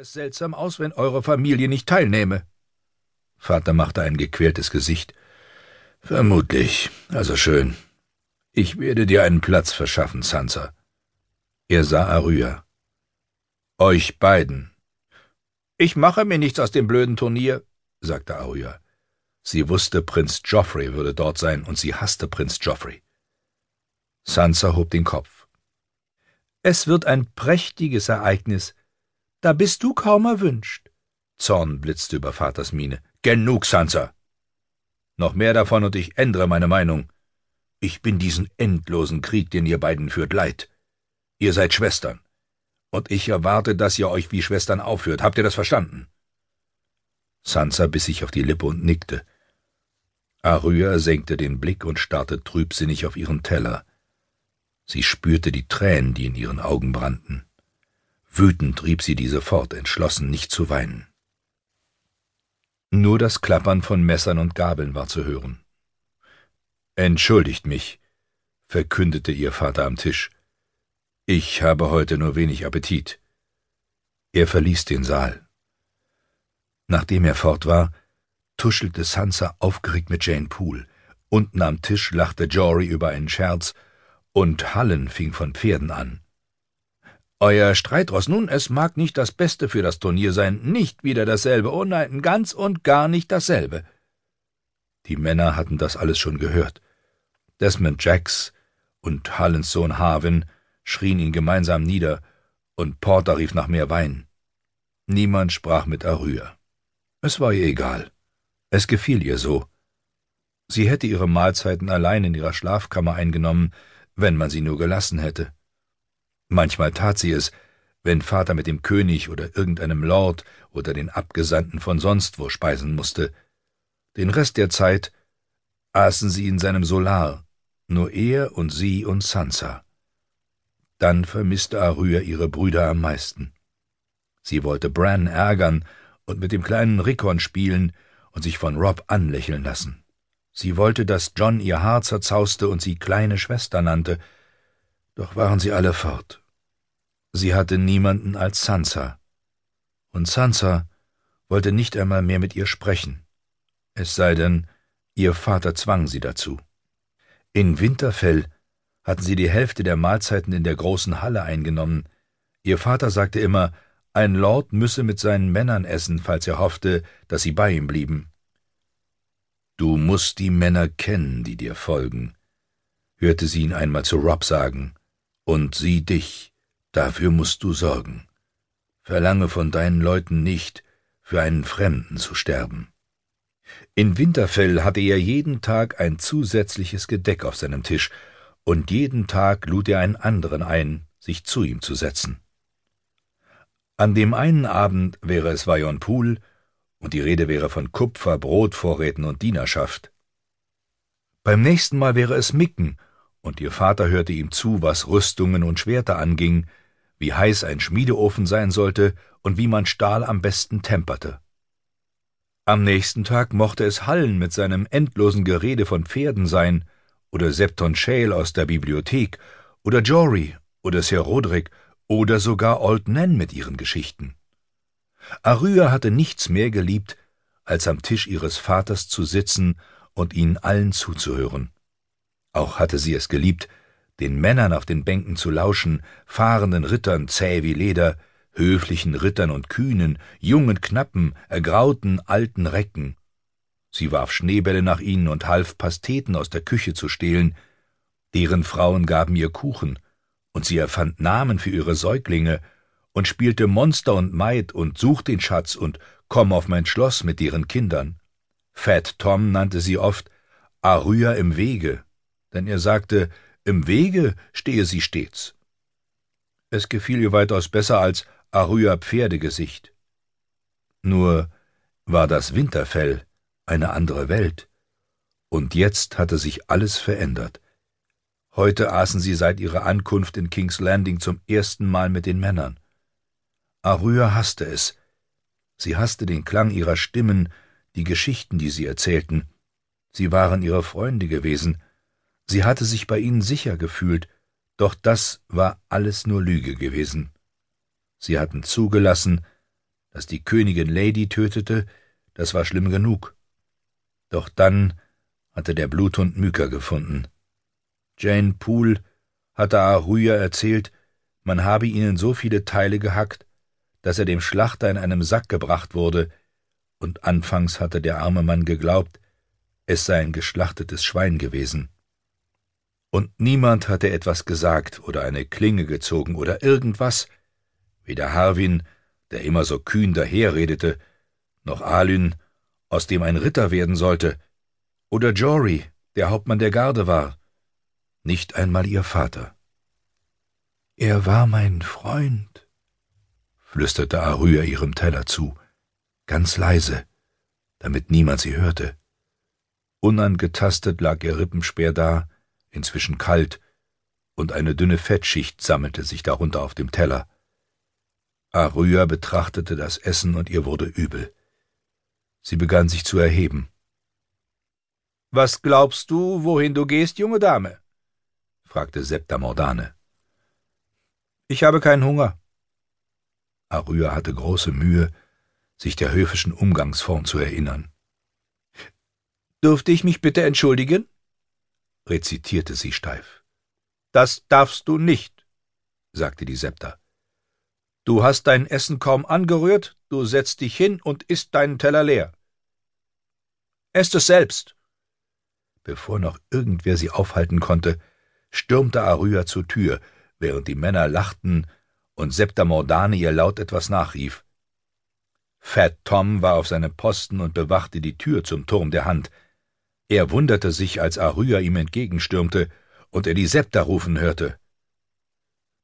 es seltsam aus, wenn eure Familie nicht teilnehme. Vater machte ein gequältes Gesicht. Vermutlich, also schön. Ich werde dir einen Platz verschaffen, Sansa. Er sah Arya. Euch beiden. Ich mache mir nichts aus dem blöden Turnier, sagte Arya. Sie wusste, Prinz Joffrey würde dort sein, und sie hasste Prinz Joffrey. Sansa hob den Kopf. Es wird ein prächtiges Ereignis. Da bist du kaum erwünscht. Zorn blitzte über Vaters Miene. Genug, Sansa. Noch mehr davon und ich ändere meine Meinung. Ich bin diesen endlosen Krieg, den ihr beiden führt, leid. Ihr seid Schwestern. Und ich erwarte, dass ihr euch wie Schwestern aufführt. Habt ihr das verstanden? Sansa biss sich auf die Lippe und nickte. Arya senkte den Blick und starrte trübsinnig auf ihren Teller. Sie spürte die Tränen, die in ihren Augen brannten. Wütend rieb sie diese fort, entschlossen, nicht zu weinen. Nur das Klappern von Messern und Gabeln war zu hören. Entschuldigt mich, verkündete ihr Vater am Tisch. Ich habe heute nur wenig Appetit. Er verließ den Saal. Nachdem er fort war, tuschelte Sansa aufgeregt mit Jane Poole. Unten am Tisch lachte Jory über einen Scherz, und Hallen fing von Pferden an. Euer Streitross nun, es mag nicht das Beste für das Turnier sein, nicht wieder dasselbe, oh nein, ganz und gar nicht dasselbe. Die Männer hatten das alles schon gehört. Desmond Jacks und Hallens Sohn Harvin schrien ihn gemeinsam nieder, und Porter rief nach mehr Wein. Niemand sprach mit Arühr. Es war ihr egal. Es gefiel ihr so. Sie hätte ihre Mahlzeiten allein in ihrer Schlafkammer eingenommen, wenn man sie nur gelassen hätte. Manchmal tat sie es, wenn Vater mit dem König oder irgendeinem Lord oder den Abgesandten von sonst wo speisen musste. Den Rest der Zeit aßen sie in seinem Solar, nur er und sie und Sansa. Dann vermisste Arya ihre Brüder am meisten. Sie wollte Bran ärgern und mit dem kleinen Rickon spielen, und sich von Rob anlächeln lassen. Sie wollte, dass John ihr Haar zerzauste und sie kleine Schwester nannte, doch waren sie alle fort. Sie hatte niemanden als Sansa, und Sansa wollte nicht einmal mehr mit ihr sprechen, es sei denn, ihr Vater zwang sie dazu. In Winterfell hatten sie die Hälfte der Mahlzeiten in der großen Halle eingenommen. Ihr Vater sagte immer, ein Lord müsse mit seinen Männern essen, falls er hoffte, dass sie bei ihm blieben. Du musst die Männer kennen, die dir folgen, hörte sie ihn einmal zu Rob sagen, und sie dich, dafür musst du sorgen. Verlange von deinen Leuten nicht, für einen Fremden zu sterben. In Winterfell hatte er jeden Tag ein zusätzliches Gedeck auf seinem Tisch, und jeden Tag lud er einen anderen ein, sich zu ihm zu setzen. An dem einen Abend wäre es Vajon Pool, und die Rede wäre von Kupfer, Brotvorräten und Dienerschaft. Beim nächsten Mal wäre es Micken, und ihr Vater hörte ihm zu, was Rüstungen und Schwerter anging, wie heiß ein Schmiedeofen sein sollte und wie man Stahl am besten temperte. Am nächsten Tag mochte es Hallen mit seinem endlosen Gerede von Pferden sein, oder Septon Shale aus der Bibliothek, oder Jory, oder Sir Roderick, oder sogar Old Nan mit ihren Geschichten. Arya hatte nichts mehr geliebt, als am Tisch ihres Vaters zu sitzen und ihnen allen zuzuhören. Auch hatte sie es geliebt, den Männern auf den Bänken zu lauschen, fahrenden Rittern zäh wie Leder, höflichen Rittern und Kühnen, jungen Knappen, ergrauten alten Recken. Sie warf Schneebälle nach ihnen und half Pasteten aus der Küche zu stehlen, deren Frauen gaben ihr Kuchen, und sie erfand Namen für ihre Säuglinge und spielte Monster und Maid und such den Schatz und komm auf mein Schloss mit deren Kindern. Fat Tom nannte sie oft Arya im Wege, denn er sagte, im Wege stehe sie stets. Es gefiel ihr weitaus besser als Arya Pferdegesicht. Nur war das Winterfell eine andere Welt, und jetzt hatte sich alles verändert. Heute aßen sie seit ihrer Ankunft in King's Landing zum ersten Mal mit den Männern. Arya hasste es. Sie hasste den Klang ihrer Stimmen, die Geschichten, die sie erzählten. Sie waren ihre Freunde gewesen. Sie hatte sich bei ihnen sicher gefühlt, doch das war alles nur Lüge gewesen. Sie hatten zugelassen, Dass die Königin Lady tötete, das war schlimm genug. Doch dann hatte der Bluthund Myka gefunden. Jane Poole hatte Aruya erzählt, man habe ihn in so viele Teile gehackt, dass er dem Schlachter in einem Sack gebracht wurde, und anfangs hatte der arme Mann geglaubt, es sei ein geschlachtetes Schwein gewesen. Und niemand hatte etwas gesagt oder eine Klinge gezogen oder irgendwas, weder Harwin, der immer so kühn daherredete, noch Alyn, aus dem ein Ritter werden sollte, oder Jory, der Hauptmann der Garde war, nicht einmal ihr Vater. Er war mein Freund, flüsterte Arüa ihrem Teller zu, ganz leise, damit niemand sie hörte. Unangetastet lag ihr Rippenspeer da, inzwischen kalt, und eine dünne Fettschicht sammelte sich darunter auf dem Teller. Arüa betrachtete das Essen und ihr wurde übel. Sie begann sich zu erheben. Was glaubst du, wohin du gehst, junge Dame? fragte Septa Mordane. Ich habe keinen Hunger. Arüa hatte große Mühe, sich der höfischen Umgangsform zu erinnern. Dürfte ich mich bitte entschuldigen? Rezitierte sie steif. Das darfst du nicht, sagte die Septa. Du hast dein Essen kaum angerührt, du setzt dich hin und isst deinen Teller leer. Esst es selbst. Bevor noch irgendwer sie aufhalten konnte, stürmte Arüa zur Tür, während die Männer lachten und Septa Mordane ihr laut etwas nachrief. Fat Tom war auf seinem Posten und bewachte die Tür zum Turm der Hand. Er wunderte sich, als Arüa ihm entgegenstürmte und er die Septa rufen hörte.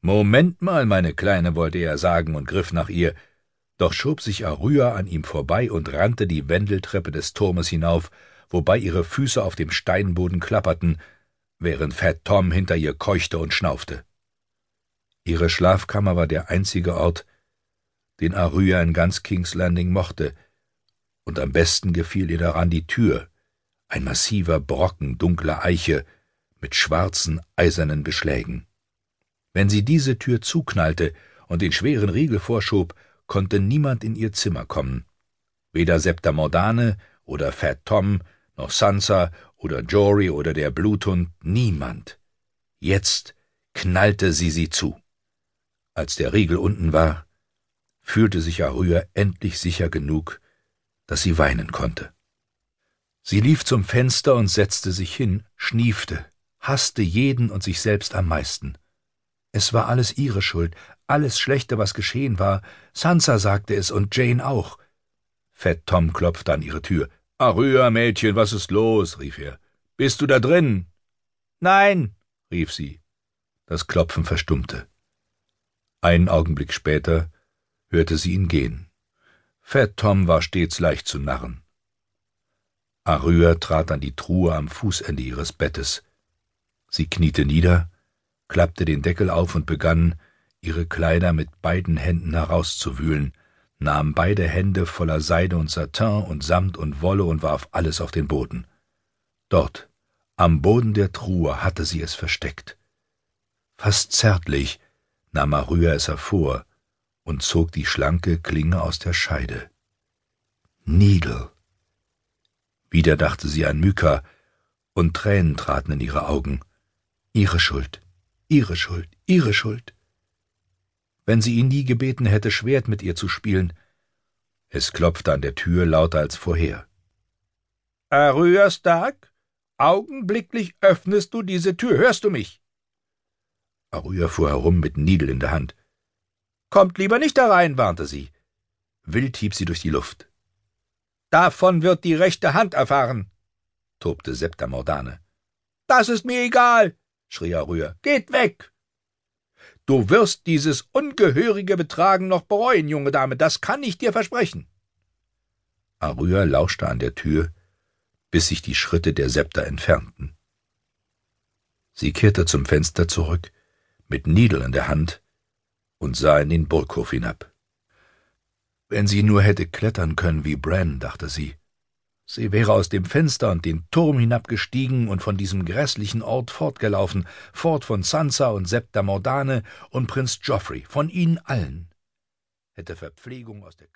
Moment mal, meine Kleine, wollte er sagen und griff nach ihr, doch schob sich Arüa an ihm vorbei und rannte die Wendeltreppe des Turmes hinauf, wobei ihre Füße auf dem Steinboden klapperten, während Fat Tom hinter ihr keuchte und schnaufte. Ihre Schlafkammer war der einzige Ort, den Arüa in ganz King's Landing mochte, und am besten gefiel ihr daran die Tür, ein massiver Brocken dunkler Eiche mit schwarzen, eisernen Beschlägen. Wenn sie diese Tür zuknallte und den schweren Riegel vorschob, konnte niemand in ihr Zimmer kommen. Weder Septa Mordane oder Fat Tom, noch Sansa oder Jory oder der Bluthund, niemand. Jetzt knallte sie sie zu. Als der Riegel unten war, fühlte sich Arüa endlich sicher genug, dass sie weinen konnte. Sie lief zum Fenster und setzte sich hin, schniefte, hasste jeden und sich selbst am meisten. Es war alles ihre Schuld, alles Schlechte, was geschehen war. Sansa sagte es und Jane auch. Fett Tom klopfte an ihre Tür. Arüa, Mädchen, was ist los? rief er. Bist du da drin? Nein, rief sie. Das Klopfen verstummte. Einen Augenblick später hörte sie ihn gehen. Fat Tom war stets leicht zu narren. Arüa trat an die Truhe am Fußende ihres Bettes. Sie kniete nieder, klappte den Deckel auf und begann, ihre Kleider mit beiden Händen herauszuwühlen, nahm beide Hände voller Seide und Satin und Samt und Wolle und warf alles auf den Boden. Dort, am Boden der Truhe, hatte sie es versteckt. Fast zärtlich nahm Arüa es hervor und zog die schlanke Klinge aus der Scheide. Needle. Wieder dachte sie an Myka, und Tränen traten in ihre Augen. Ihre Schuld, ihre Schuld, ihre Schuld. Wenn sie ihn nie gebeten hätte, Schwert mit ihr zu spielen. Es klopfte an der Tür lauter als vorher. Arüa Stark? Augenblicklich öffnest du diese Tür, hörst du mich? Arüa fuhr herum mit Nidel in der Hand. Kommt lieber nicht herein, warnte sie. Wild hieb sie durch die Luft. Davon wird die rechte Hand erfahren, tobte Septa Mordane. Das ist mir egal, schrie Arüa. Geht weg! Du wirst dieses ungehörige Betragen noch bereuen, junge Dame, das kann ich dir versprechen. Arüa lauschte an der Tür, bis sich die Schritte der Septa entfernten. Sie kehrte zum Fenster zurück, mit Nidel in der Hand, und sah in den Burghof hinab. Wenn sie nur hätte klettern können wie Bran, dachte sie. Sie wäre aus dem Fenster und den Turm hinabgestiegen und von diesem grässlichen Ort fortgelaufen, fort von Sansa und Septa Mordane und Prinz Joffrey, von ihnen allen. Hätte Verpflegung aus der Küche